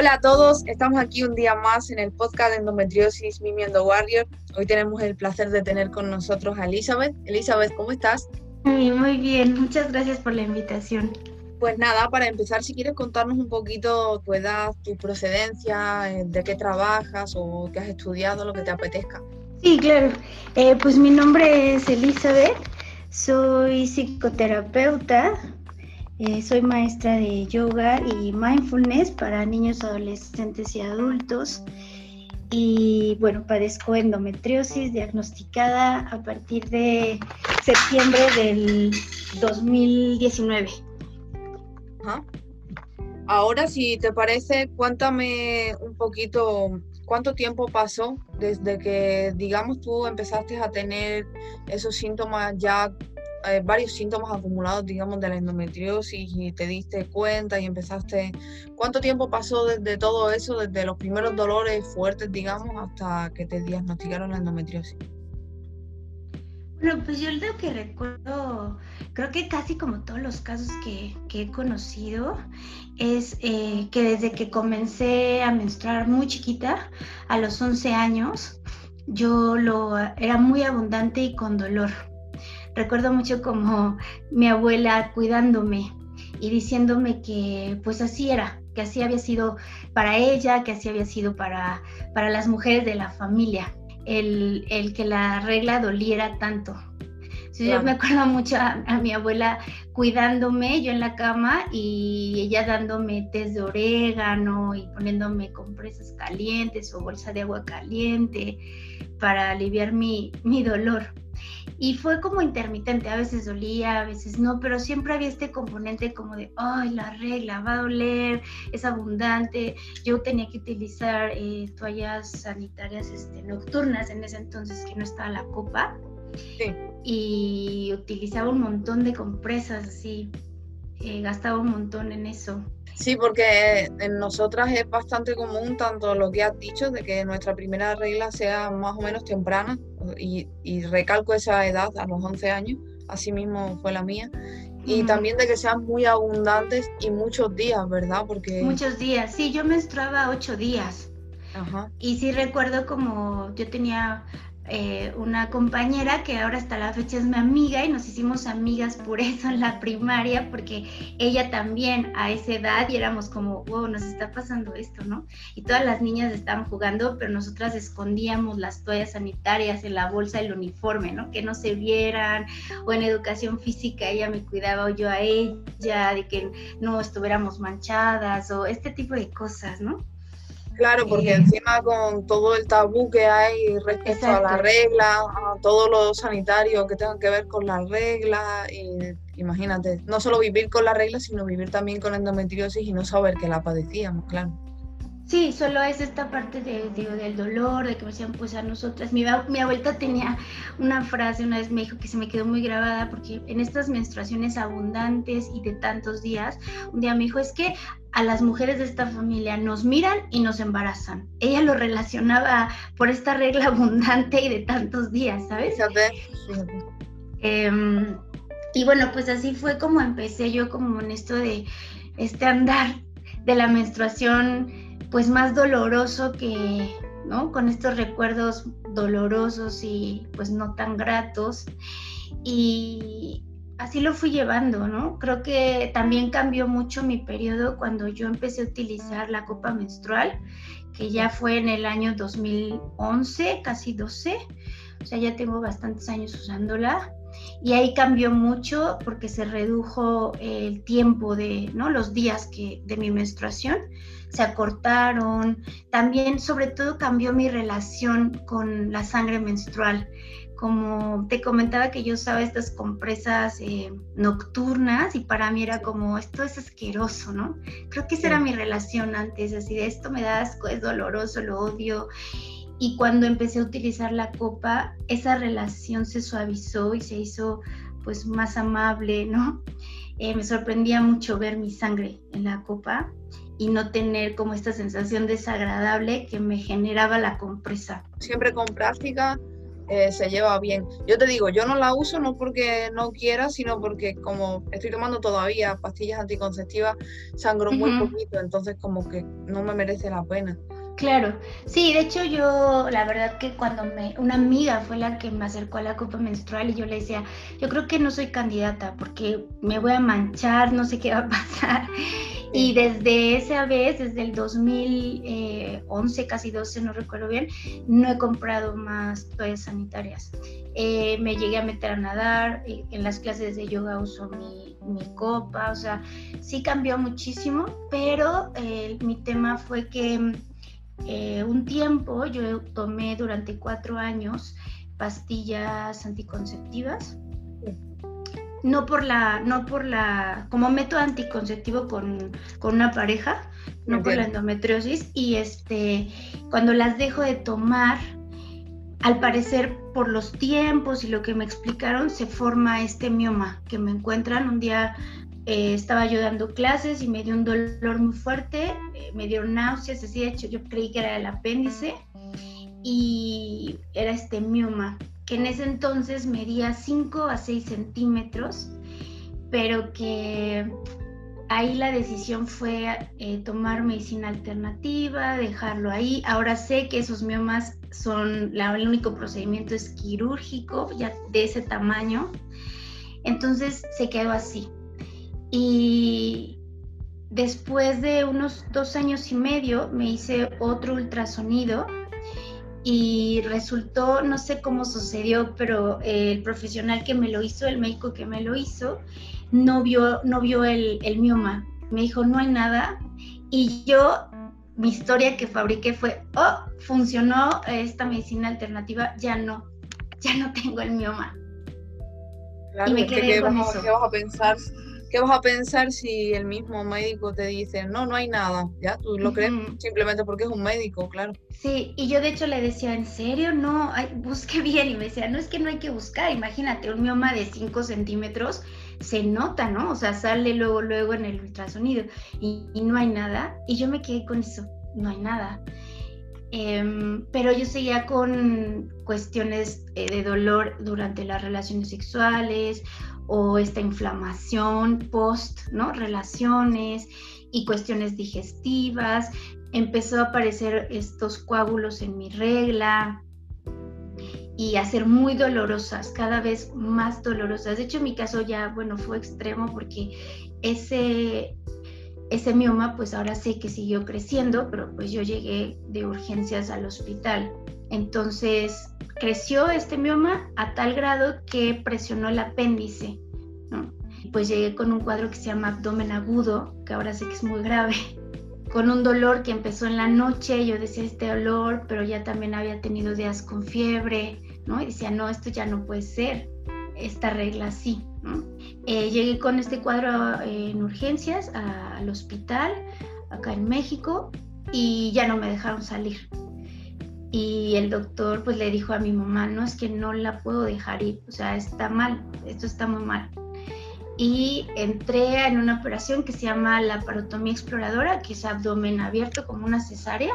Hola a todos, estamos aquí un día más en el podcast de endometriosis Mimi and the Warrior. Hoy tenemos el placer de tener con nosotros a Elizabeth. Elizabeth, ¿cómo estás? Muy, muy bien, muchas gracias por la invitación. Pues nada, para empezar, si quieres contarnos un poquito tu edad, tu procedencia, eh, de qué trabajas o qué has estudiado, lo que te apetezca. Sí, claro. Eh, pues mi nombre es Elizabeth, soy psicoterapeuta, eh, soy maestra de yoga y mindfulness para niños, adolescentes y adultos. Y bueno, padezco endometriosis diagnosticada a partir de septiembre del 2019. Ahora, si te parece, cuéntame un poquito cuánto tiempo pasó desde que, digamos, tú empezaste a tener esos síntomas ya eh, varios síntomas acumulados, digamos, de la endometriosis y te diste cuenta y empezaste, ¿cuánto tiempo pasó desde todo eso, desde los primeros dolores fuertes, digamos, hasta que te diagnosticaron la endometriosis? Bueno, pues yo lo que recuerdo, creo que casi como todos los casos que, he conocido, es eh, que desde que comencé a menstruar muy chiquita, a los 11 años, yo lo era muy abundante y con dolor recuerdo mucho como mi abuela cuidándome y diciéndome que pues así era, que así había sido para ella, que así había sido para, para las mujeres de la familia, el, que la regla doliera tanto. Yo me acuerdo mucho a, a, mi abuela cuidándome, yo en la cama y ella dándome test de orégano y poniéndome compresas calientes o bolsa de agua caliente para aliviar mi, mi dolor y fue como intermitente, a veces dolía, a veces no, pero siempre había este componente como de, ay, la regla va a doler, es abundante. Yo tenía que utilizar eh, toallas sanitarias este, nocturnas en ese entonces que no estaba la copa. Y utilizaba un montón de compresas así, eh, gastaba un montón en eso. Sí, porque en nosotras es bastante común tanto lo que has dicho de que nuestra primera regla sea más o menos temprana y, recalco esa edad a los 11 años, así mismo fue la mía, y también de que sean muy abundantes y muchos días, ¿verdad? Porque... Muchos días, sí, yo menstruaba ocho días. Ajá. Y sí recuerdo como yo tenía eh, una compañera que ahora hasta la fecha es mi amiga y nos hicimos amigas por eso en la primaria, porque ella también a esa edad y éramos como, wow, nos está pasando esto, ¿no? Y todas las niñas estaban jugando, pero nosotras escondíamos las toallas sanitarias en la bolsa del uniforme, ¿no? Que no se vieran, o en educación física ella me cuidaba o yo a ella, de que no estuviéramos manchadas, o este tipo de cosas, ¿no? Claro, porque encima con todo el tabú que hay respecto a la regla, a todo lo sanitario que tenga que ver con la regla, y imagínate, no solo vivir con la regla, sino vivir también con endometriosis y no saber que la padecíamos, claro. Sí, solo es esta parte de, del dolor, de que me decían, pues a nosotras. Mi, mi abuelita tenía una frase, una vez me dijo que se me quedó muy grabada, porque en estas menstruaciones abundantes y de tantos días, un día me dijo, es que a las mujeres de esta familia nos miran y nos embarazan. Ella lo relacionaba por esta regla abundante y de tantos días, ¿sabes? Em, y bueno, pues así fue como empecé yo como en esto de este andar de la menstruación pues más doloroso que, ¿no? Con estos recuerdos dolorosos y pues no tan gratos. Y así lo fui llevando, ¿no? Creo que también cambió mucho mi periodo cuando yo empecé a utilizar la copa menstrual, que ya fue en el año 2011, casi 12. O sea, ya tengo bastantes años usándola. Y ahí cambió mucho porque se redujo el tiempo de, ¿no? Los días que, de mi menstruación se acortaron. También, sobre todo, cambió mi relación con la sangre menstrual. Como te comentaba que yo usaba estas compresas eh, nocturnas y para mí era como, esto es asqueroso, ¿no? Creo que esa era mi relación antes, así de esto me da asco, es doloroso, lo odio. Y cuando empecé a utilizar la copa, esa relación se suavizó y se hizo pues más amable, ¿no? Eh, me sorprendía mucho ver mi sangre en la copa y no tener como esta sensación desagradable que me generaba la compresa. Siempre con práctica eh, se lleva bien. Yo te digo, yo no la uso no porque no quiera, sino porque como estoy tomando todavía pastillas anticonceptivas, sangro muy poquito, entonces como que no me merece la pena. Claro, sí, de hecho yo, la verdad que cuando me, una amiga fue la que me acercó a la copa menstrual y yo le decía, yo creo que no soy candidata porque me voy a manchar, no sé qué va a pasar. Y desde esa vez, desde el 2011, casi 12, no recuerdo bien, no he comprado más toallas sanitarias. Eh, me llegué a meter a nadar, en las clases de yoga uso mi, mi copa, o sea, sí cambió muchísimo, pero eh, mi tema fue que eh, un tiempo yo tomé durante cuatro años pastillas anticonceptivas. No por la, no por la, como método anticonceptivo con, una pareja, no por la endometriosis. Y este, cuando las dejo de tomar, al parecer por los tiempos y lo que me explicaron, se forma este mioma que me encuentran un día eh, estaba yo dando clases y me dio un dolor muy fuerte, eh, me dio náuseas, así de hecho yo creí que era el apéndice y era este mioma, que en ese entonces medía 5 a 6 centímetros, pero que ahí la decisión fue eh, tomar medicina alternativa, dejarlo ahí. Ahora sé que esos miomas son, el único procedimiento es quirúrgico, ya de ese tamaño. Entonces se quedó así. Y después de unos dos años y medio me hice otro ultrasonido y resultó, no sé cómo sucedió, pero el profesional que me lo hizo, el médico que me lo hizo, no vio, no vio el, el mioma. Me dijo, no hay nada. Y yo, mi historia que fabriqué fue, oh, funcionó esta medicina alternativa, ya no, ya no tengo el mioma. y me quedé con eso. ¿Qué vas a pensar ¿Qué vas a pensar si el mismo médico te dice, no, no hay nada? Ya, tú lo crees simplemente porque es un médico, claro. Sí, y yo de hecho le decía, ¿en serio? No, busque bien. Y me decía, no es que no hay que buscar. Imagínate, un mioma de 5 centímetros se nota, ¿no? O sea, sale luego, luego en el ultrasonido y, no hay nada. Y yo me quedé con eso, no hay nada. Em, pero yo seguía con cuestiones eh, de dolor durante las relaciones sexuales o esta inflamación post, ¿no? Relaciones y cuestiones digestivas. Empezó a aparecer estos coágulos en mi regla y a ser muy dolorosas, cada vez más dolorosas. De hecho, mi caso ya, bueno, fue extremo porque ese, ese mioma, pues ahora sé que siguió creciendo, pero pues yo llegué de urgencias al hospital. Entonces, creció este mioma a tal grado que presionó el apéndice. Pues llegué con un cuadro que se llama abdomen agudo, que ahora sé que es muy grave, con un dolor que empezó en la noche, yo decía este dolor, pero ya también había tenido días con fiebre, ¿no? Y decía, no, esto ya no puede ser, esta regla así, eh, llegué con este cuadro eh, en urgencias al hospital, acá en México, y ya no me dejaron salir y el doctor pues le dijo a mi mamá, no es que no la puedo dejar ir, o sea, está mal, esto está muy mal. Y entré en una operación que se llama la parotomía exploradora, que es abdomen abierto como una cesárea.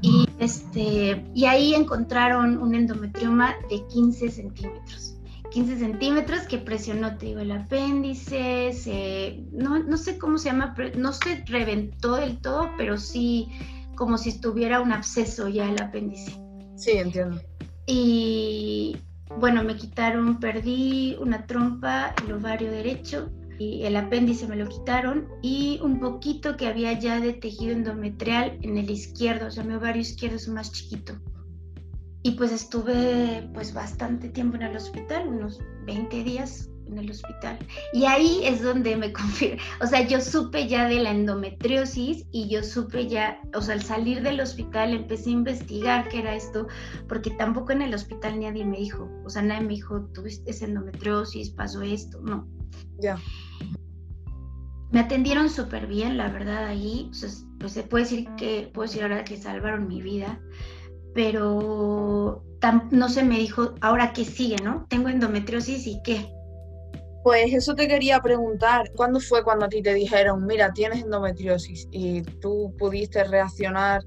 Y, este, y ahí encontraron un endometrioma de 15 centímetros. 15 centímetros que presionó, te digo, el apéndice, se, no, no sé cómo se llama, no se reventó del todo, pero sí como si estuviera un absceso ya el apéndice. Sí, entiendo. Y bueno, me quitaron, perdí una trompa, el ovario derecho, y el apéndice me lo quitaron y un poquito que había ya de tejido endometrial en el izquierdo, o sea, mi ovario izquierdo es más chiquito. Y pues estuve pues bastante tiempo en el hospital, unos 20 días en el hospital. Y ahí es donde me confirmo, o sea, yo supe ya de la endometriosis y yo supe ya, o sea, al salir del hospital empecé a investigar qué era esto, porque tampoco en el hospital nadie me dijo, o sea, nadie me dijo, tuviste endometriosis, pasó esto, no. Ya. Me atendieron súper bien, la verdad, ahí, pues se puede decir que, puedo decir ahora que salvaron mi vida, pero no se me dijo, ahora qué sigue, ¿no? Tengo endometriosis y qué, pues eso te quería preguntar, ¿cuándo fue cuando a ti te dijeron, mira, tienes endometriosis y tú pudiste reaccionar,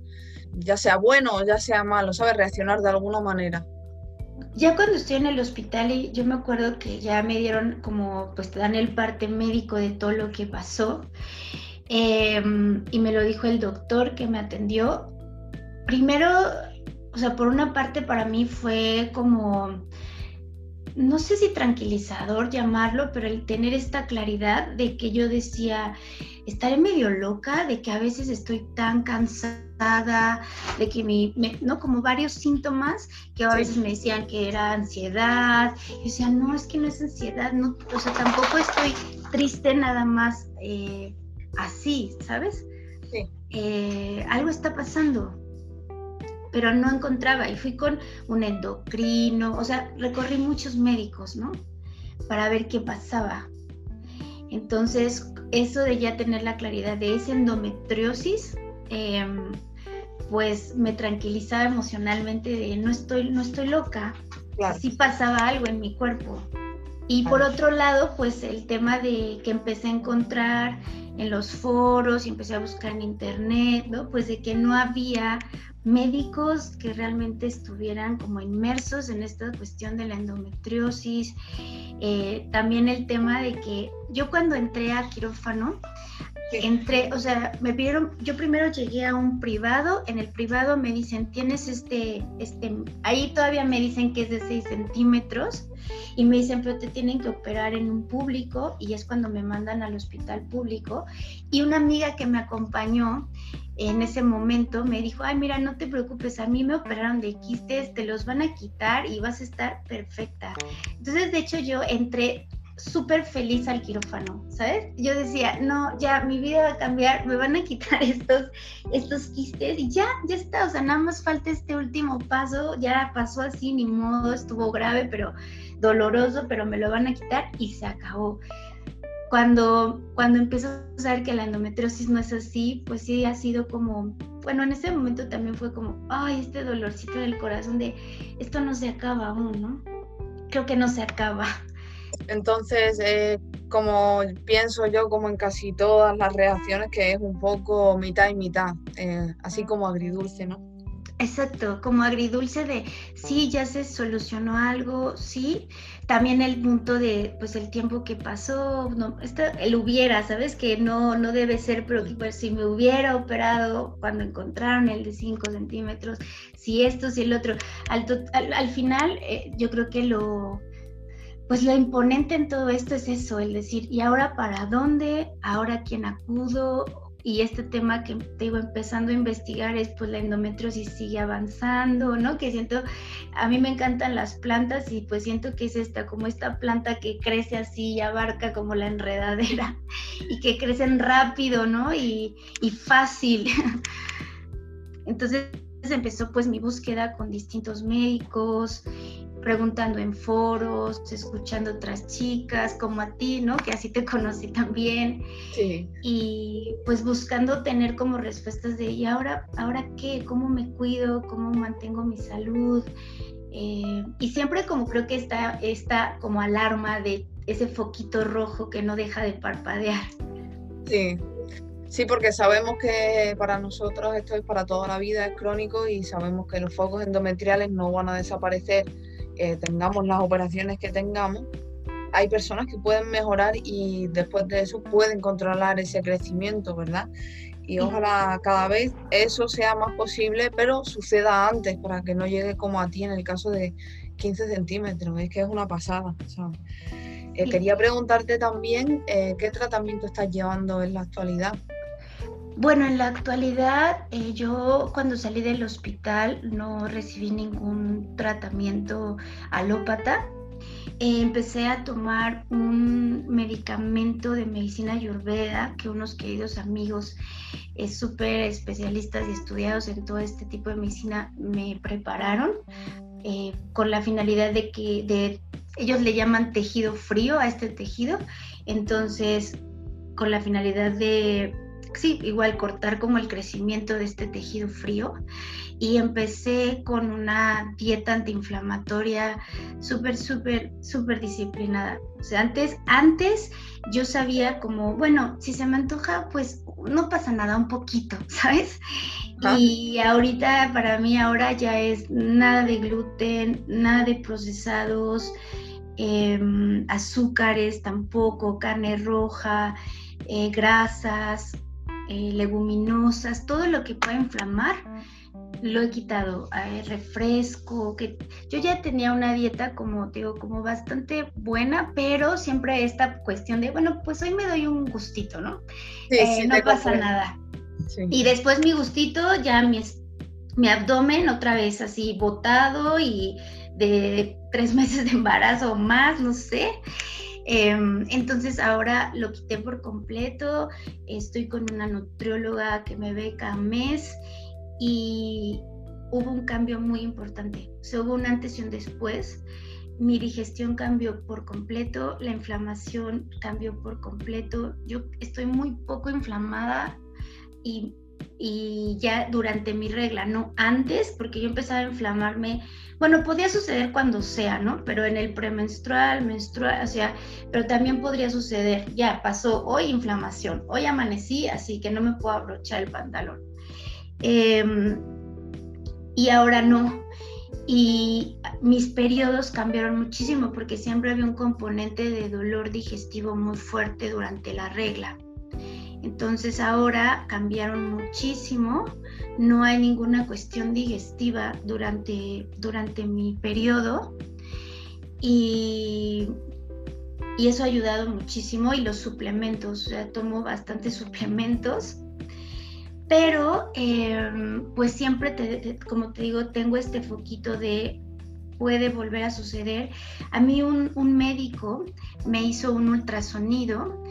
ya sea bueno o ya sea malo, ¿sabes? Reaccionar de alguna manera. ya cuando estoy en el hospital, y yo me acuerdo que ya me dieron como, pues te dan el parte médico de todo lo que pasó. Em, y me lo dijo el doctor que me atendió. Primero, o sea, por una parte para mí fue como, no sé si tranquilizador llamarlo, pero el tener esta claridad de que yo decía, estaré medio loca, de que a veces estoy tan cansada, de que mi, no, como varios síntomas que a veces me decían que era ansiedad. Yo decía, no, es que no es ansiedad, no, o sea, tampoco estoy triste nada más eh, así, ¿sabes? Sí. Eh, algo está pasando pero no encontraba y fui con un endocrino, o sea, recorrí muchos médicos, ¿no? Para ver qué pasaba. Entonces, eso de ya tener la claridad de esa endometriosis, em, pues me tranquilizaba emocionalmente de no estoy, no estoy loca, claro. sí pasaba algo en mi cuerpo. Y por otro lado, pues el tema de que empecé a encontrar en los foros y empecé a buscar en internet, ¿no? Pues de que no había médicos que realmente estuvieran como inmersos en esta cuestión de la endometriosis. Eh, también el tema de que yo cuando entré a quirófano, entré, o sea, me pidieron, yo primero llegué a un privado, en el privado me dicen, tienes este, este, ahí todavía me dicen que es de 6 centímetros y me dicen, pero te tienen que operar en un público y es cuando me mandan al hospital público. Y una amiga que me acompañó en ese momento me dijo, ay, mira, no te preocupes, a mí me operaron de quistes, te los van a quitar y vas a estar perfecta. Entonces, de hecho, yo entré súper feliz al quirófano, ¿sabes? Yo decía, no, ya mi vida va a cambiar, me van a quitar estos, estos quistes y ya, ya está, o sea, nada más falta este último paso, ya pasó así, ni modo, estuvo grave, pero doloroso, pero me lo van a quitar y se acabó cuando, cuando empezó a saber que la endometriosis no es así, pues sí ha sido como, bueno, en ese momento también fue como, ay, este dolorcito del corazón de, esto no se acaba aún, ¿no? Creo que no se acaba. Entonces, eh, como pienso yo, como en casi todas las reacciones, que es un poco mitad y mitad, eh, así como agridulce, ¿no? Exacto, como agridulce de sí, ya se solucionó algo, sí. También el punto de, pues, el tiempo que pasó, no, esto, el hubiera, ¿sabes? Que no, no debe ser, pero pues, si me hubiera operado cuando encontraron el de 5 centímetros, si esto, si el otro. Al, al, final, eh, yo creo que lo, pues lo imponente en todo esto es eso, el decir, ¿y ahora para dónde? ¿Ahora quién acudo? Y este tema que te digo empezando a investigar es pues la endometriosis sigue avanzando, ¿no? Que siento, a mí me encantan las plantas y pues siento que es esta, como esta planta que crece así y abarca como la enredadera y que crecen rápido, ¿no? Y, y fácil. Entonces empezó pues mi búsqueda con distintos médicos, preguntando en foros, escuchando otras chicas como a ti, ¿no? Que así te conocí también. Sí. Y pues buscando tener como respuestas de, ¿y ahora, ahora qué? ¿Cómo me cuido? ¿Cómo mantengo mi salud? Eh, y siempre como creo que está esta como alarma de ese foquito rojo que no deja de parpadear. Sí, Sí, porque sabemos que para nosotros esto es para toda la vida, es crónico y sabemos que los focos endometriales no van a desaparecer eh, tengamos las operaciones que tengamos, hay personas que pueden mejorar y después de eso pueden controlar ese crecimiento, ¿verdad? Y ojalá cada vez eso sea más posible, pero suceda antes para que no llegue como a ti en el caso de 15 centímetros. Es que es una pasada. Eh, quería preguntarte también eh, qué tratamiento estás llevando en la actualidad. Bueno, en la actualidad eh, yo cuando salí del hospital no recibí ningún tratamiento alópata. Eh, empecé a tomar un medicamento de medicina ayurveda que unos queridos amigos eh, súper especialistas y estudiados en todo este tipo de medicina me prepararon con la finalidad de que de, ellos le llaman tejido frío a este tejido. Entonces, con la finalidad de sí, igual cortar como el crecimiento de este tejido frío y empecé con una dieta antiinflamatoria súper, súper, súper disciplinada. O sea, antes, antes yo sabía como, bueno, si se me antoja, pues no pasa nada, un poquito, ¿sabes? Y ahorita para mí ahora ya es nada de gluten, nada de procesados, em, azúcares tampoco, carne roja, eh, grasas, eh, leguminosas, todo lo que pueda inflamar lo he quitado, eh, refresco, que yo ya tenía una dieta como digo, como bastante buena, pero siempre esta cuestión de, bueno, pues hoy me doy un gustito, ¿no? Sí, no pasa nada. Y después mi gustito, ya mi, mi abdomen otra vez así botado y de tres meses de embarazo o más, no sé. Em, entonces ahora lo quité por completo, estoy con una nutrióloga que me ve cada mes y hubo un cambio muy importante, o hubo un antes y un después. Mi digestión cambió por completo, la inflamación cambió por completo. Yo estoy muy poco inflamada y y ya durante mi regla, no antes, porque yo empezaba a inflamarme, bueno, podía suceder cuando sea, ¿no? Pero en el premenstrual, menstrual, o sea, pero también podría suceder, ya pasó hoy inflamación, hoy amanecí, así que no me puedo abrochar el pantalón. Em, y ahora no. Y mis periodos cambiaron muchísimo porque siempre había un componente de dolor digestivo muy fuerte durante la regla. Entonces ahora cambiaron muchísimo, no hay ninguna cuestión digestiva durante, durante mi periodo y, eso ha ayudado muchísimo y los suplementos, o sea, tomo bastantes suplementos, pero em, pues siempre, como te digo, tengo este foquito de puede volver a suceder. A mí un médico me hizo un ultrasonido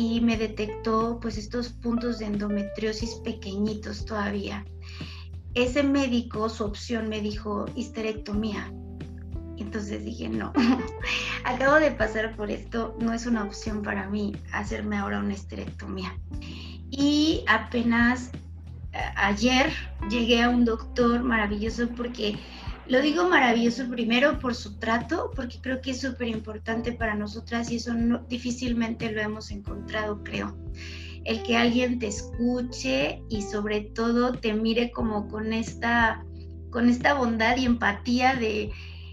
y me detectó pues estos puntos de endometriosis pequeñitos todavía. Ese médico, su opción me dijo histerectomía. Entonces dije, no, acabo de pasar por esto, no es una opción para mí hacerme ahora una histerectomía. Y apenas eh, ayer llegué a un doctor maravilloso porque lo digo maravilloso primero por su trato, porque creo que es súper importante para nosotras y eso difícilmente lo hemos encontrado, creo. El que alguien te escuche y sobre todo te mire como con esta, con esta bondad y empatía de,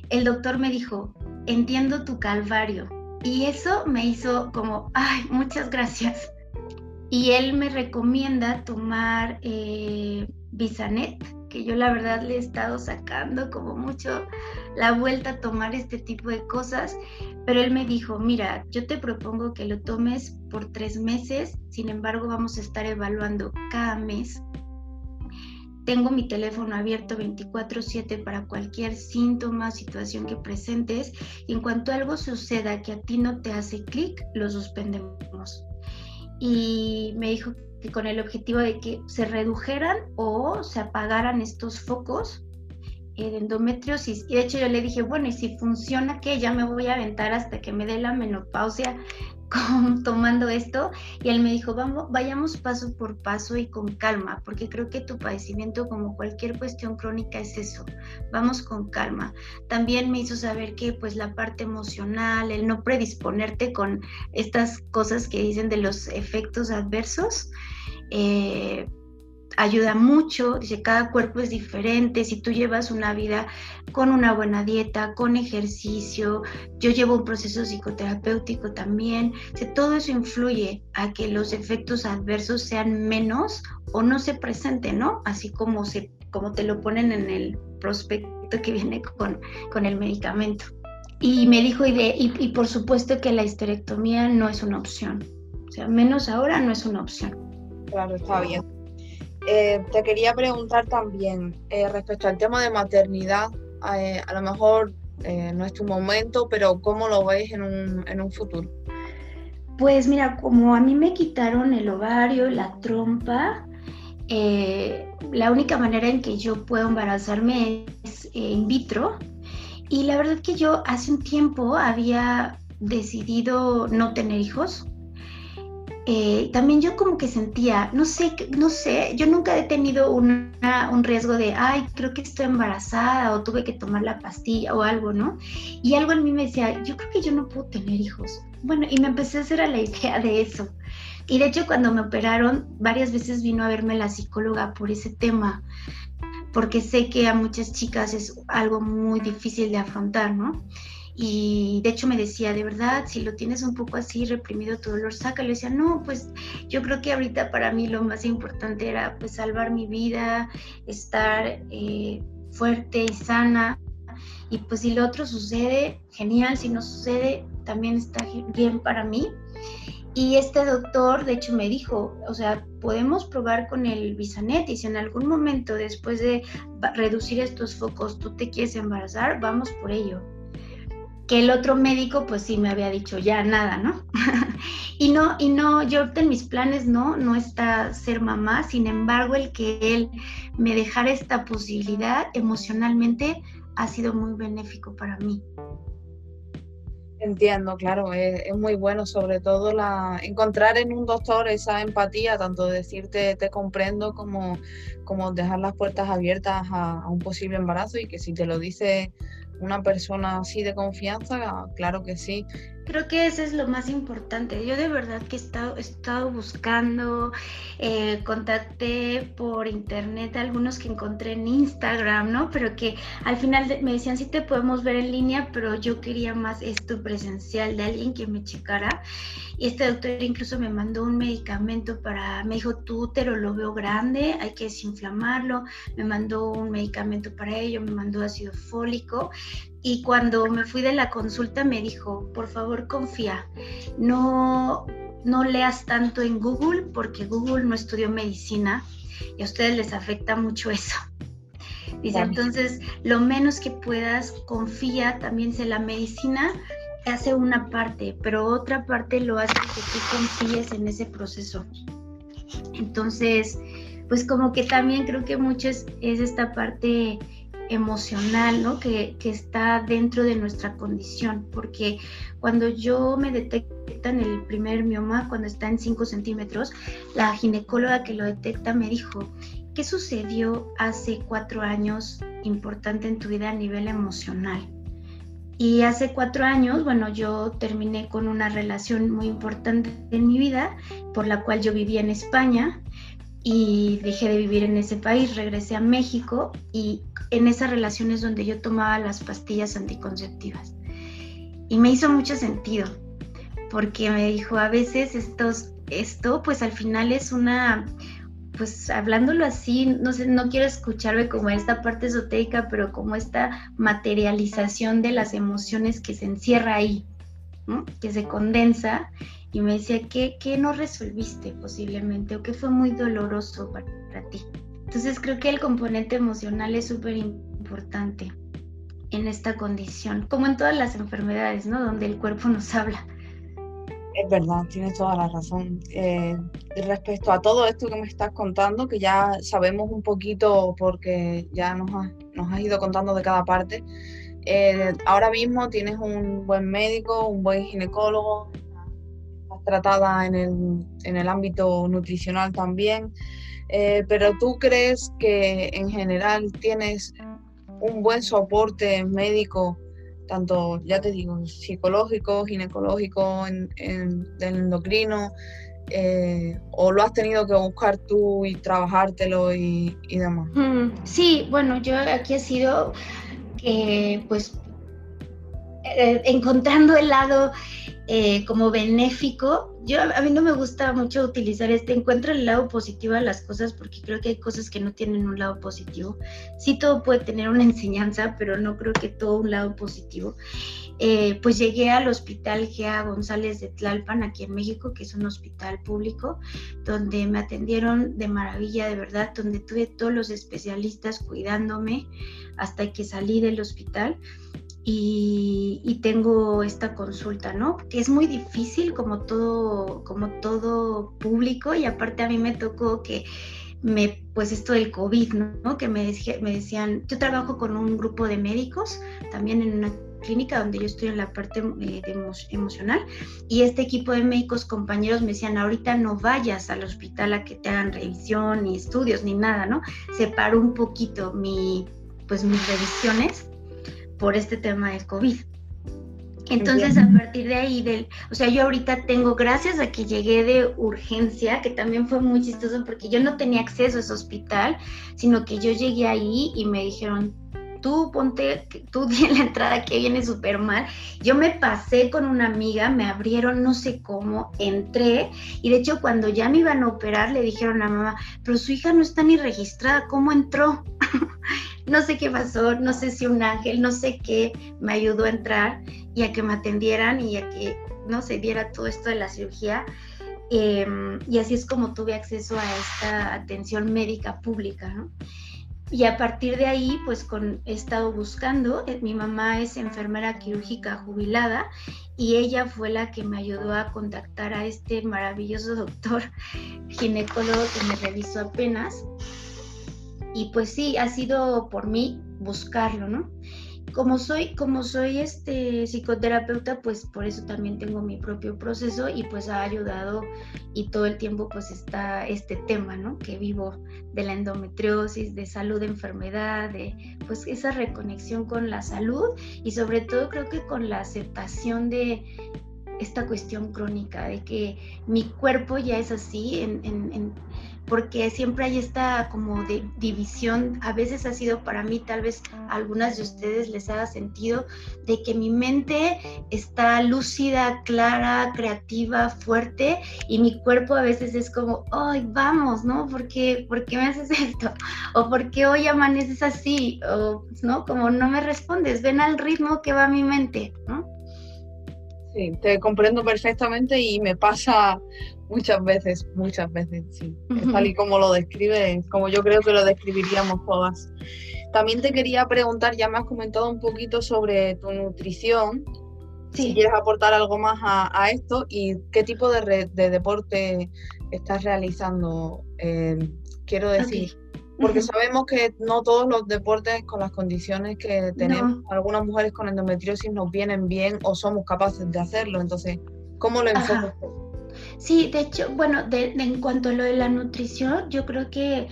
el doctor me dijo, entiendo tu calvario. Y eso me hizo como, ay, muchas gracias. Y él me recomienda tomar eh, Bisanet, que yo la verdad le he estado sacando como mucho la vuelta a tomar este tipo de cosas, pero él me dijo, mira, yo te propongo que lo tomes por tres meses, sin embargo vamos a estar evaluando cada mes. Tengo mi teléfono abierto 24/7 para cualquier síntoma, situación que presentes y en cuanto algo suceda que a ti no te hace clic, lo suspendemos. Y me dijo con el objetivo de que se redujeran o se apagaran estos focos de endometriosis. Y de hecho yo le dije, bueno, y si funciona, que Ya me voy a aventar hasta que me dé la menopausia tomando esto. Y él me dijo, vamos, vayamos paso por paso y con calma, porque creo que tu padecimiento, como cualquier cuestión crónica, es eso. Vamos con calma. También me hizo saber que pues la parte emocional, el no predisponerte con estas cosas que dicen de los efectos adversos, eh, ayuda mucho, dice, cada cuerpo es diferente, si tú llevas una vida con una buena dieta, con ejercicio, yo llevo un proceso psicoterapéutico también, todo eso influye a que los efectos adversos sean menos o no se presenten, ¿no? Así como, se, como te lo ponen en el prospecto que viene con, con el medicamento. Y me dijo, y, de, y, y por supuesto que la histerectomía no es una opción, o sea, menos ahora no es una opción. Claro, está bien. Eh, te quería preguntar también eh, respecto al tema de maternidad, eh, a lo mejor no es tu momento, pero ¿cómo lo ves en un, en un futuro? Pues mira, como a mí me quitaron el ovario, la trompa, la única manera en que yo puedo embarazarme es in vitro. Y la verdad que yo hace un tiempo había decidido no tener hijos eh, también yo como que sentía, no sé, no sé, yo nunca he tenido un riesgo de, ay, creo que estoy embarazada o tuve que tomar la pastilla o algo, ¿no? Y algo en mí me decía, yo creo que yo no puedo tener hijos. Bueno, y me empecé a hacer a la idea de eso. Y de hecho cuando me operaron, varias veces vino a verme la psicóloga por ese tema, porque sé que a muchas chicas es algo muy difícil de afrontar, ¿no? Y de hecho me decía, de verdad, si lo tienes un poco así reprimido tu dolor, sácalo. Y decía, no, pues yo creo que ahorita para mí lo más importante era pues salvar mi vida, estar eh, fuerte y sana. Y pues si lo otro sucede, genial, si no sucede, también está bien para mí. Y este doctor, de hecho, me dijo, o sea, podemos probar con el Bisanet y si en algún momento después de reducir estos focos tú te quieres embarazar, vamos por ello que el otro médico pues sí me había dicho ya nada, ¿no? y no, y no, yo en mis planes no, no está ser mamá, sin embargo el que él me dejara esta posibilidad emocionalmente ha sido muy benéfico para mí. Entiendo, claro, es, muy bueno, sobre todo la encontrar en un doctor esa empatía, tanto decirte te comprendo como, como dejar las puertas abiertas a, a un posible embarazo y que si te lo dice una persona así de confianza, claro que sí. Creo que eso es lo más importante. Yo de verdad que he estado, he estado buscando, eh, contacté por internet algunos que encontré en Instagram, ¿no? Pero que al final me decían, sí te podemos ver en línea, pero yo quería más esto presencial de alguien que me checara. Y este doctor incluso me mandó un medicamento para, me dijo, tu útero lo veo grande, hay que desinflamarlo. Me mandó un medicamento para ello, me mandó ácido fólico y cuando me fui de la consulta me dijo, por favor confía, no, no leas tanto en Google porque Google no estudió medicina y a ustedes les afecta mucho eso. Dice, entonces, lo menos que puedas, confía, también sé la medicina hace una parte, pero otra parte lo hace que tú confíes en ese proceso. Entonces, pues como que también creo que mucho es esta parte emocional, ¿no? Que, está dentro de nuestra condición, porque cuando yo me detectan el primer mioma, cuando está en 5 centímetros, la ginecóloga que lo detecta me dijo, ¿qué sucedió hace cuatro años importante en tu vida a nivel emocional? Y hace cuatro años, bueno, yo terminé con una relación muy importante en mi vida, por la cual yo vivía en España, y dejé de vivir en ese país, regresé a México y en esas relaciones donde yo tomaba las pastillas anticonceptivas. Y me hizo mucho sentido, porque me dijo, a veces estos, esto pues al final es una, pues hablándolo así, no sé, no quiero escucharme como esta parte esotérica, pero como esta materialización de las emociones que se encierra ahí, que se condensa y me decía, ¿qué, ¿qué, no resolviste posiblemente o qué fue muy doloroso para, ti? Entonces creo que el componente emocional es súper importante en esta condición, como en todas las enfermedades, ¿no? Donde el cuerpo nos habla. Es verdad, tienes toda la razón. Eh, respecto a todo esto que me estás contando, que ya sabemos un poquito porque ya nos nos has ido contando de cada parte, eh, ahora mismo tienes un buen médico, un buen ginecólogo, estás tratada en el, en el ámbito nutricional también, eh, pero tú crees que en general tienes un buen soporte médico, tanto, ya te digo, psicológico, ginecológico, en, del endocrino, eh, o lo has tenido que buscar tú y trabajártelo y, demás? Mm, sí, bueno, yo aquí he sido eh, pues eh, encontrando el lado como benéfico. Yo a mí no me gusta mucho utilizar este, encuentro el lado positivo a las cosas porque creo que hay cosas que no tienen un lado positivo. Sí todo puede tener una enseñanza, pero no creo que todo un lado positivo. pues llegué al hospital Gea González de Tlalpan, aquí en México, que es un hospital público, donde me atendieron de maravilla, de verdad, donde tuve todos los especialistas cuidándome hasta que salí del hospital y, tengo esta consulta, ¿no? Que es muy difícil como todo, como todo público y aparte a mí me tocó que me, pues esto del COVID, ¿no? Que me, me decían, yo trabajo con un grupo de médicos, también en una clínica donde yo estoy en la parte eh, emocional y este equipo de médicos compañeros me decían, ahorita no vayas al hospital a que te hagan revisión ni estudios ni nada, ¿no? Se paró un poquito mi, pues mis revisiones por este tema del COVID. Entonces, a partir de ahí, del, o sea, yo ahorita tengo, gracias a que llegué de urgencia, que también fue muy chistoso porque yo no tenía acceso a ese hospital, sino que yo llegué ahí y me dijeron, tú ponte, tú tienes la entrada que viene súper mal. Yo me pasé con una amiga, me abrieron no sé cómo, entré y de hecho cuando ya me iban a operar le dijeron a mamá, pero su hija no está ni registrada, ¿cómo entró? no sé qué pasó, no sé si un ángel, no sé qué me ayudó a entrar y a que me atendieran y a que no se diera todo esto de la cirugía. Em, y así es como tuve acceso a esta atención médica pública, ¿no? Y a partir de ahí, pues con, he estado buscando, eh, mi mamá es enfermera quirúrgica jubilada y ella fue la que me ayudó a contactar a este maravilloso doctor ginecólogo que me revisó apenas. Y pues sí, ha sido por mí buscarlo, ¿no? Como soy, como soy este psicoterapeuta, pues por eso también tengo mi propio proceso y pues ha ayudado y todo el tiempo pues está este tema, ¿no? Que vivo de la endometriosis, de salud, de enfermedad, de pues esa reconexión con la salud y sobre todo creo que con la aceptación de esta cuestión crónica, de que mi cuerpo ya es así en, en porque siempre hay esta como de división, a veces ha sido para mí, tal vez a algunas de ustedes les haga sentido, de que mi mente está lúcida, clara, creativa, fuerte, y mi cuerpo a veces es como, ay, vamos, ¿no? ¿Por qué, ¿Por qué me haces esto? O ¿por qué hoy amaneces así? O, ¿no? Como no me respondes, ven al ritmo que va mi mente, ¿no? Sí, te comprendo perfectamente y me pasa muchas veces, muchas veces, sí. tal y como lo describe, como yo creo que lo describiríamos todas. También te quería preguntar, ya me has comentado un poquito sobre tu nutrición. Si quieres aportar algo más a, esto y qué tipo de, deporte estás realizando, eh, quiero decir porque sabemos que no todos los deportes con las condiciones que tenemos, algunas mujeres con endometriosis nos vienen bien o somos capaces de hacerlo. Entonces, ¿cómo lo enfocas? Sí, de hecho, bueno, en cuanto a lo de la nutrición, yo creo que,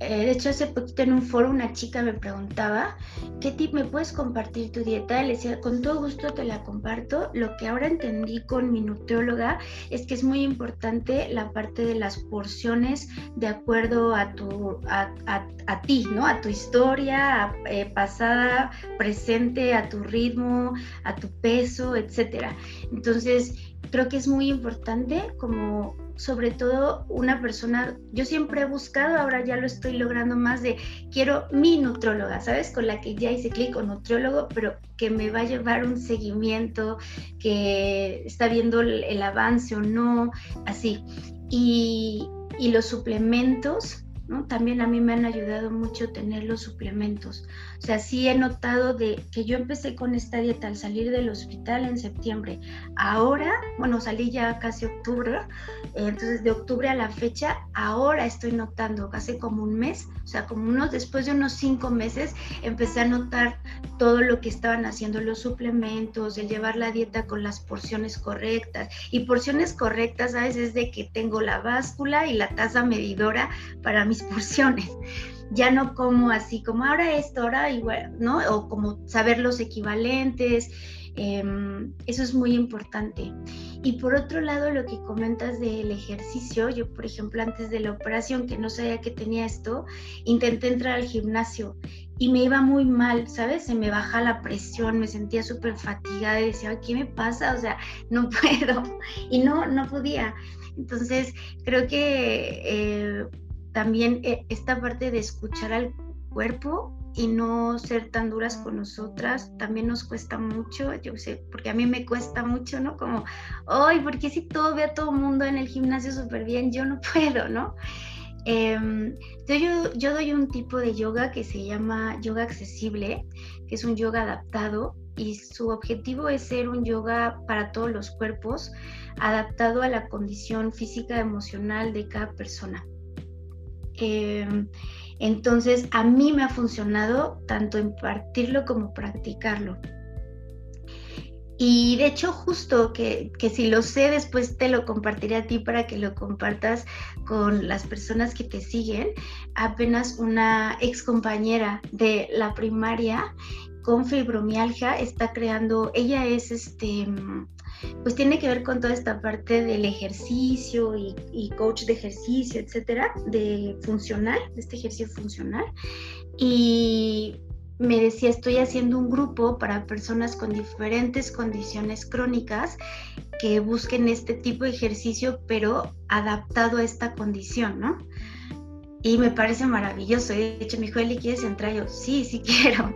eh, de hecho, hace poquito en un foro una chica me preguntaba, ¿qué tip me puedes compartir tu dieta? Le decía, con todo gusto te la comparto. Lo que ahora entendí con mi nutrióloga es que es muy importante la parte de las porciones de acuerdo a tu, a, a, ti, ¿no? A tu historia eh, pasada, presente, a tu ritmo, a tu peso, etcétera. Entonces, creo que es muy importante como sobre todo una persona, yo siempre he buscado, ahora ya lo estoy logrando más de, quiero mi nutróloga, ¿sabes? Con la que ya hice clic con nutriólogo, pero que me va a llevar un seguimiento, que está viendo el, avance o no, así. Y, y los suplementos, también a mí me han ayudado mucho tener los suplementos. O sea, sí he notado de que yo empecé con esta dieta al salir del hospital en septiembre. Ahora, bueno, salí ya casi octubre, eh, entonces de octubre a la fecha, ahora estoy notando, casi como un mes, o sea, como unos, después de unos cinco meses, empecé a notar todo lo que estaban haciendo los suplementos, el llevar la dieta con las porciones correctas. Y porciones correctas, ¿sabes? Es de que tengo la báscula y la taza medidora para mis porciones. Ya no como así, como ahora esto, ahora igual, ¿no? O como saber los equivalentes. Em, eso es muy importante. Y por otro lado, lo que comentas del ejercicio, yo por ejemplo antes de la operación, que no sabía que tenía esto, intenté entrar al gimnasio y me iba muy mal, ¿sabes? Se me baja la presión, me sentía súper fatigada y decía, ¿qué me pasa? O sea, no puedo. Y no, no podía. Entonces, creo que eh, también eh, esta parte de escuchar al cuerpo y no ser tan duras con nosotras también nos cuesta mucho, yo sé, porque a mí me cuesta mucho, ¿no? Como, ay, porque si todo ve a todo mundo en el gimnasio súper bien, yo no puedo, ¿no? Em, yo, yo doy un tipo de yoga que se llama yoga accesible, que es un yoga adaptado y su objetivo es ser un yoga para todos los cuerpos, adaptado a la condición física y emocional de cada persona. Em, entonces, a mí me ha funcionado tanto impartirlo como practicarlo. Y de hecho, justo que, que, si lo sé, después te lo compartiré a ti para que lo compartas con las personas que te siguen. Apenas una ex compañera de la primaria con fibromialgia está creando, ella es este, pues tiene que ver con toda esta parte del ejercicio y, coach de ejercicio, etcétera, de funcional, este ejercicio funcional. Y me decía, estoy haciendo un grupo para personas con diferentes condiciones crónicas que busquen este tipo de ejercicio, pero adaptado a esta condición, ¿no? Y me parece maravilloso. De hecho, mi hijo, Eli, ¿quieres entrar? Yo, sí, sí quiero,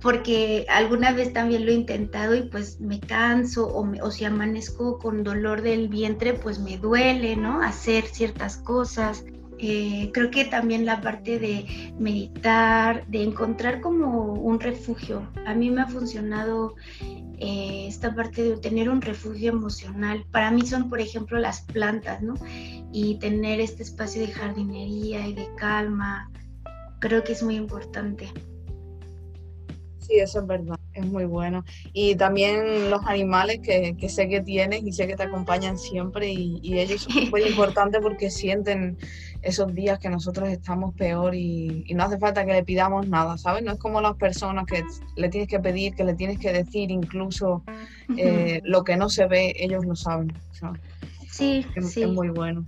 porque alguna vez también lo he intentado y pues me canso o, o si amanezco con dolor del vientre, pues me duele, ¿no? Hacer ciertas cosas. Eh, creo que también la parte de meditar, de encontrar como un refugio. A mí me ha funcionado eh, esta parte de tener un refugio emocional. Para mí son, por ejemplo, las plantas, ¿no? Y tener este espacio de jardinería y de calma. Creo que es muy importante. Sí, eso es verdad, es muy bueno. Y también los animales que, que sé que tienes y sé que te acompañan siempre y, y ellos son muy importantes porque sienten esos días que nosotros estamos peor y, no hace falta que le pidamos nada, ¿sabes? No es como las personas que le tienes que pedir, que le tienes que decir incluso eh, lo que no se ve, ellos lo saben. Sí, es, sí. es muy bueno.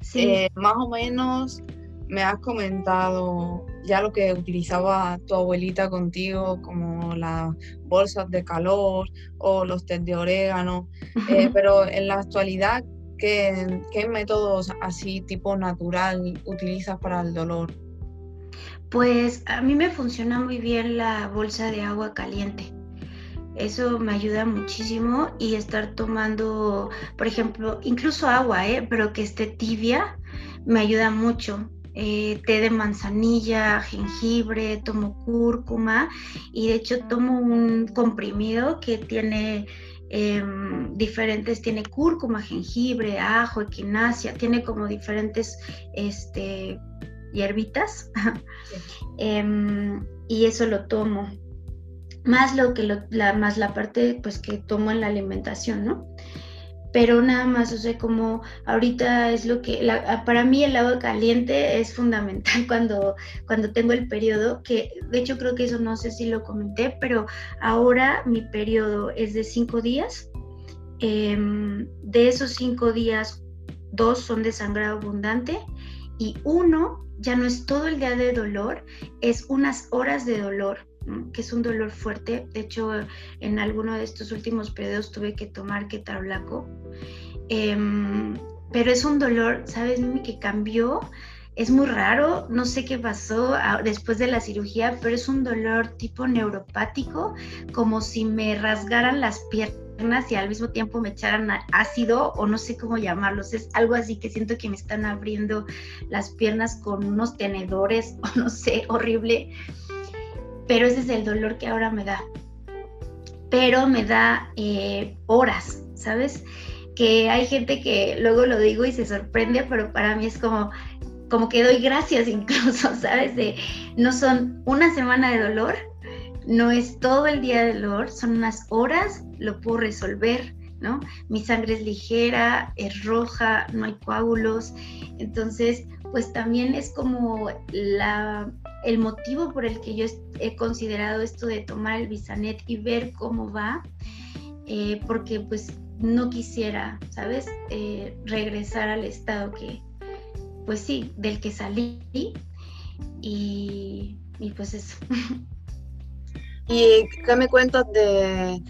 Sí. Eh, más o menos me has comentado ya lo que utilizaba tu abuelita contigo, como las bolsas de calor o los test de orégano, eh, pero en la actualidad, ¿qué, ¿qué, métodos así tipo natural utilizas para el dolor? Pues a mí me funciona muy bien la bolsa de agua caliente. Eso me ayuda muchísimo y estar tomando, por ejemplo, incluso agua, ¿eh? pero que esté tibia, me ayuda mucho eh, té de manzanilla, jengibre, tomo cúrcuma y de hecho tomo un comprimido que tiene eh, diferentes, tiene cúrcuma, jengibre, ajo, equinacia, tiene como diferentes este, hierbitas eh, y eso lo tomo. Más lo que lo, la, más la parte pues que tomo en la alimentación, ¿no? pero nada más, o sea, como ahorita es lo que, la, para mí el agua caliente es fundamental cuando, cuando tengo el periodo, que de hecho creo que eso no sé si lo comenté, pero ahora mi periodo es de cinco días. Eh, de esos cinco días, dos son de sangrado abundante y uno ya no es todo el día de dolor, es unas horas de dolor que es un dolor fuerte. De hecho, en alguno de estos últimos periodos tuve que tomar ketablaco. Eh, pero es un dolor, ¿sabes, que cambió? Es muy raro, no sé qué pasó después de la cirugía, pero es un dolor tipo neuropático, como si me rasgaran las piernas y al mismo tiempo me echaran ácido o no sé cómo llamarlos. Es algo así que siento que me están abriendo las piernas con unos tenedores o no sé, horrible pero ese es el dolor que ahora me da. Pero me da eh, horas, ¿sabes? Que hay gente que luego lo digo y se sorprende, pero para mí es como, como que doy gracias incluso, ¿sabes? De, no son una semana de dolor, no es todo el día de dolor, son unas horas, lo puedo resolver, ¿no? Mi sangre es ligera, es roja, no hay coágulos, entonces, pues también es como la el motivo por el que yo he considerado esto de tomar el bisanet y ver cómo va, eh, porque pues no quisiera, ¿sabes? Eh, regresar al estado que, pues sí, del que salí y, y pues eso. ¿Y qué me cuentas de,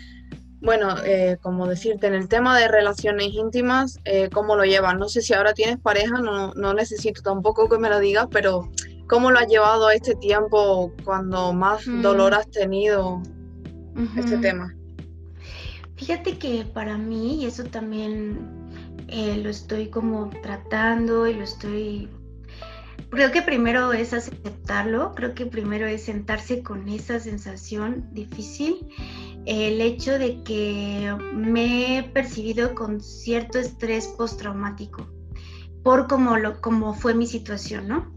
bueno, eh, como decirte, en el tema de relaciones íntimas, eh, ¿cómo lo llevas? No sé si ahora tienes pareja, no, no necesito tampoco que me lo digas, pero ¿Cómo lo has llevado a este tiempo cuando más mm. dolor has tenido este tema? Fíjate que para mí, y eso también eh, lo estoy como tratando y lo estoy... Creo que primero es aceptarlo, creo que primero es sentarse con esa sensación difícil, el hecho de que me he percibido con cierto estrés postraumático por como, lo, fue mi situación, ¿no?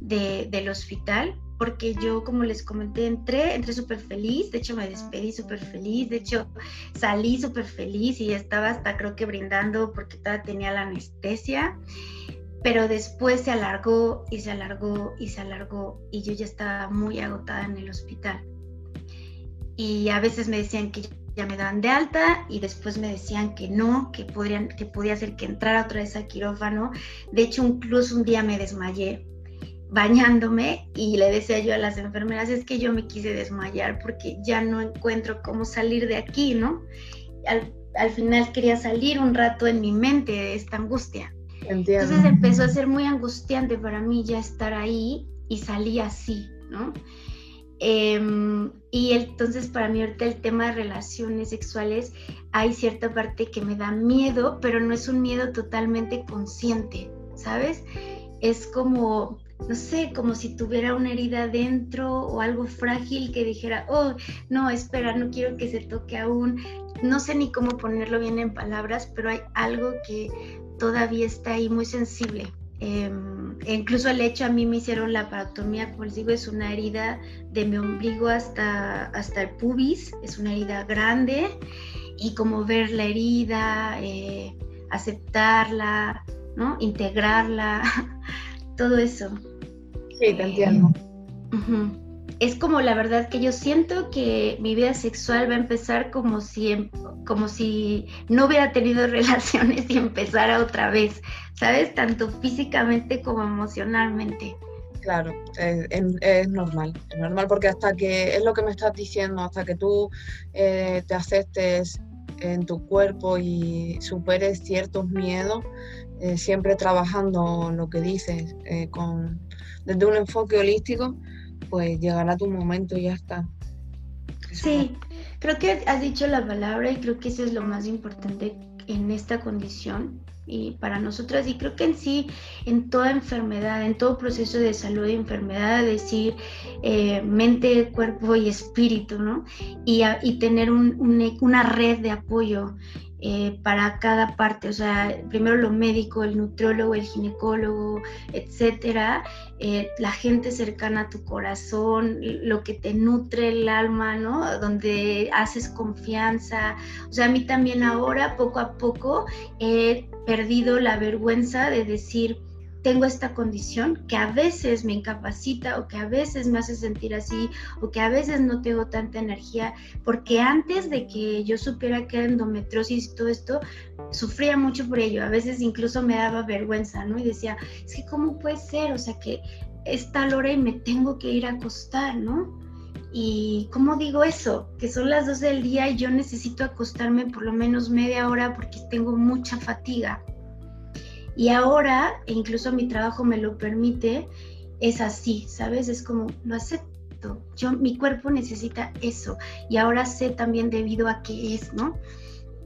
del hospital porque yo, como les comenté, entré, entré súper feliz, de hecho me despedí súper feliz, de hecho salí súper feliz y estaba hasta creo que brindando porque todavía tenía la anestesia, pero después se alargó y se alargó y se alargó y yo ya estaba muy agotada en el hospital. Y a veces me decían que ya me daban de alta y después me decían que no, que, podrían, que podía ser que entrara otra vez al quirófano. De hecho, incluso un día me desmayé bañándome y le decía yo a las enfermeras, es que yo me quise desmayar porque ya no encuentro cómo salir de aquí, ¿no? Al, al final quería salir un rato en mi mente de esta angustia. Entiendo. Entonces empezó a ser muy angustiante para mí ya estar ahí y salí así, ¿no? Em, y entonces para mí ahorita el tema de relaciones sexuales hay cierta parte que me da miedo, pero no es un miedo totalmente consciente, ¿sabes? Es como, no sé, como si tuviera una herida dentro o algo frágil que dijera, oh, no, espera, no quiero que se toque aún. No sé ni cómo ponerlo bien en palabras, pero hay algo que todavía está ahí muy sensible. Em, incluso el hecho a mí me hicieron la parotomía, como les digo, es una herida de mi ombligo hasta, hasta el pubis, es una herida grande y como ver la herida, eh, aceptarla, ¿no? integrarla, todo eso. Sí, te entiendo. Eh, es como la verdad que yo siento que mi vida sexual va a empezar como si, em, como si no hubiera tenido relaciones y empezara otra vez, ¿sabes? Tanto físicamente como emocionalmente. Claro, es, normal, es normal porque hasta que, es lo que me estás diciendo, hasta que tú eh, te aceptes en tu cuerpo y superes ciertos miedos, eh, siempre trabajando lo que dices eh, con, desde un enfoque holístico, pues llegará tu momento y ya está. sí, creo que has dicho la palabra y creo que eso es lo más importante en esta condición y para nosotras y creo que en sí en toda enfermedad, en todo proceso de salud y enfermedad, decir eh, mente, cuerpo y espíritu, ¿no? Y, y tener una red de apoyo eh, para cada parte, o sea, primero lo médico, el nutriólogo, el ginecólogo, etcétera, eh, la gente cercana a tu corazón, lo que te nutre el alma, ¿no? Donde haces confianza. O sea, a mí también ahora, poco a poco, he perdido la vergüenza de decir, tengo esta condición que a veces me incapacita o que a veces me hace sentir así o que a veces no tengo tanta energía, porque antes de que yo supiera que era endometriosis y todo esto, sufría mucho por ello, a veces incluso me daba vergüenza, ¿no? Y decía, es que cómo puede ser, o sea, que es tal hora y me tengo que ir a acostar, ¿no? Y ¿cómo digo eso? Que son las 12 del día y yo necesito acostarme por lo menos media hora porque tengo mucha fatiga. Y ahora, incluso mi trabajo me lo permite, es así, ¿sabes? Es como, lo acepto. Yo, mi cuerpo necesita eso. Y ahora sé también debido a qué es, ¿no?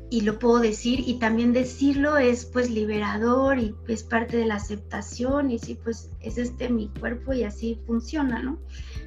Y lo puedo decir y también decirlo es pues liberador y es parte de la aceptación y sí, pues es este mi cuerpo y así funciona, ¿no?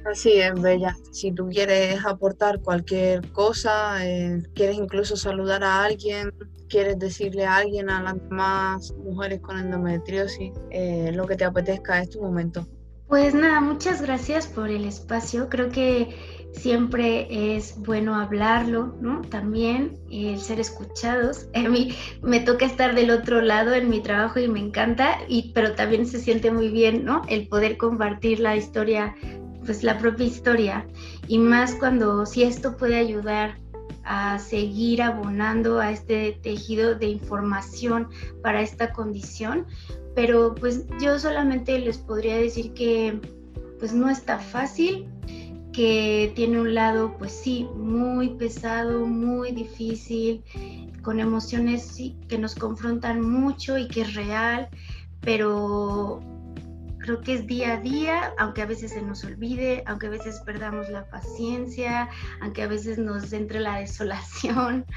Así es, Bella. Si tú quieres aportar cualquier cosa, eh, quieres incluso saludar a alguien, quieres decirle a alguien, a las demás mujeres con endometriosis, eh, lo que te apetezca, es tu momento. Pues nada, muchas gracias por el espacio. Creo que siempre es bueno hablarlo, ¿no? También el ser escuchados. A mí me toca estar del otro lado en mi trabajo y me encanta, y, pero también se siente muy bien, ¿no? El poder compartir la historia, pues la propia historia. Y más cuando si esto puede ayudar a seguir abonando a este tejido de información para esta condición, pero pues yo solamente les podría decir que pues no está fácil, que tiene un lado pues sí, muy pesado, muy difícil, con emociones sí, que nos confrontan mucho y que es real, pero creo que es día a día, aunque a veces se nos olvide, aunque a veces perdamos la paciencia, aunque a veces nos entre la desolación.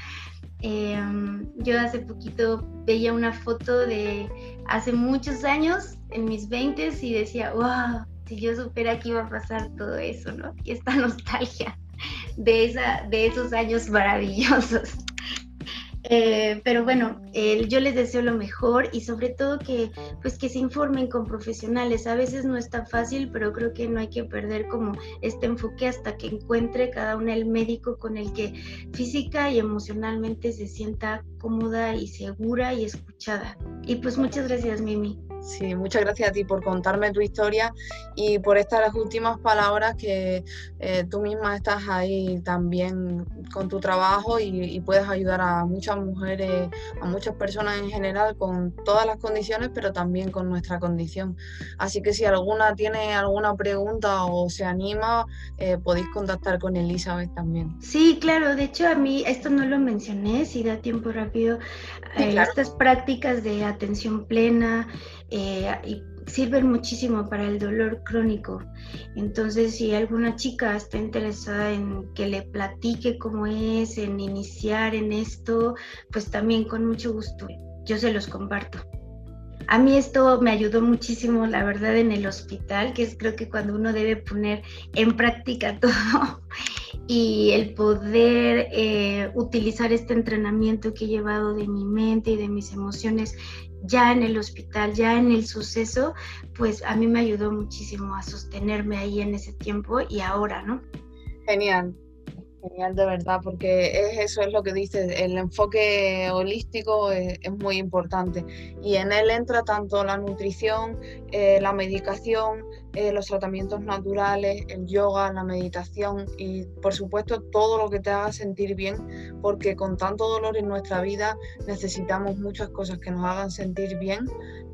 Em, yo hace poquito veía una foto de hace muchos años, en mis 20 y decía, wow, si yo supiera que iba a pasar todo eso, ¿no? Y esta nostalgia de, esa, de esos años maravillosos. Eh, pero bueno, yo les deseo lo mejor y sobre todo que pues que se informen con profesionales. A veces no es tan fácil, pero creo que no hay que perder como este enfoque hasta que encuentre cada uno el médico con el que física y emocionalmente se sienta cómoda y segura y escuchada. Y pues muchas gracias, Mimi. Sí, muchas gracias a ti por contarme tu historia y por estas últimas palabras que eh, tú misma estás ahí también con tu trabajo y, puedes ayudar a muchas mujeres, a muchas personas en general con todas las condiciones, pero también con nuestra condición. Así que si alguna tiene alguna pregunta o se anima, eh, podéis contactar con Elizabeth también. Sí, claro, de hecho a mí esto no lo mencioné, si da tiempo rápido, eh, estas prácticas de atención plena eh, y sirven muchísimo para el dolor crónico. Entonces, si alguna chica está interesada en que le platique cómo es, en iniciar en esto, pues también con mucho gusto yo se los comparto. A mí esto me ayudó muchísimo, la verdad, en el hospital, que es creo que cuando uno debe poner en práctica todo y el poder eh, utilizar este entrenamiento que he llevado de mi mente y de mis emociones ya en el hospital, ya en el suceso, pues a mí me ayudó muchísimo a sostenerme ahí en ese tiempo y ahora, ¿no? Genial, genial de verdad, porque es, eso es lo que dices, el enfoque holístico es, muy importante y en él entra tanto la nutrición, eh, la medicación, eh, los tratamientos naturales, el yoga, la meditación y por supuesto todo lo que te haga sentir bien, porque con tanto dolor en nuestra vida necesitamos muchas cosas que nos hagan sentir bien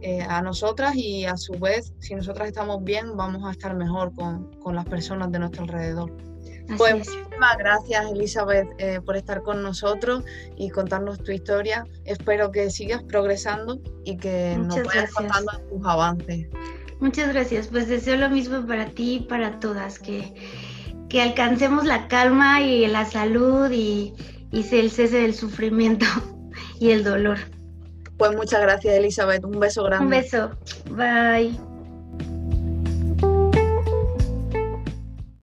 eh, a nosotras y a su vez, si nosotras estamos bien, vamos a estar mejor con, con las personas de nuestro alrededor. Pues muchísimas gracias Elizabeth eh, por estar con nosotros y contarnos tu historia. Espero que sigas progresando y que nos vayas contando tus avances. Muchas gracias. Pues deseo lo mismo para ti y para todas, que, que alcancemos la calma y la salud y, y el cese del sufrimiento y el dolor. Pues muchas gracias, Elizabeth. Un beso grande. Un beso. Bye.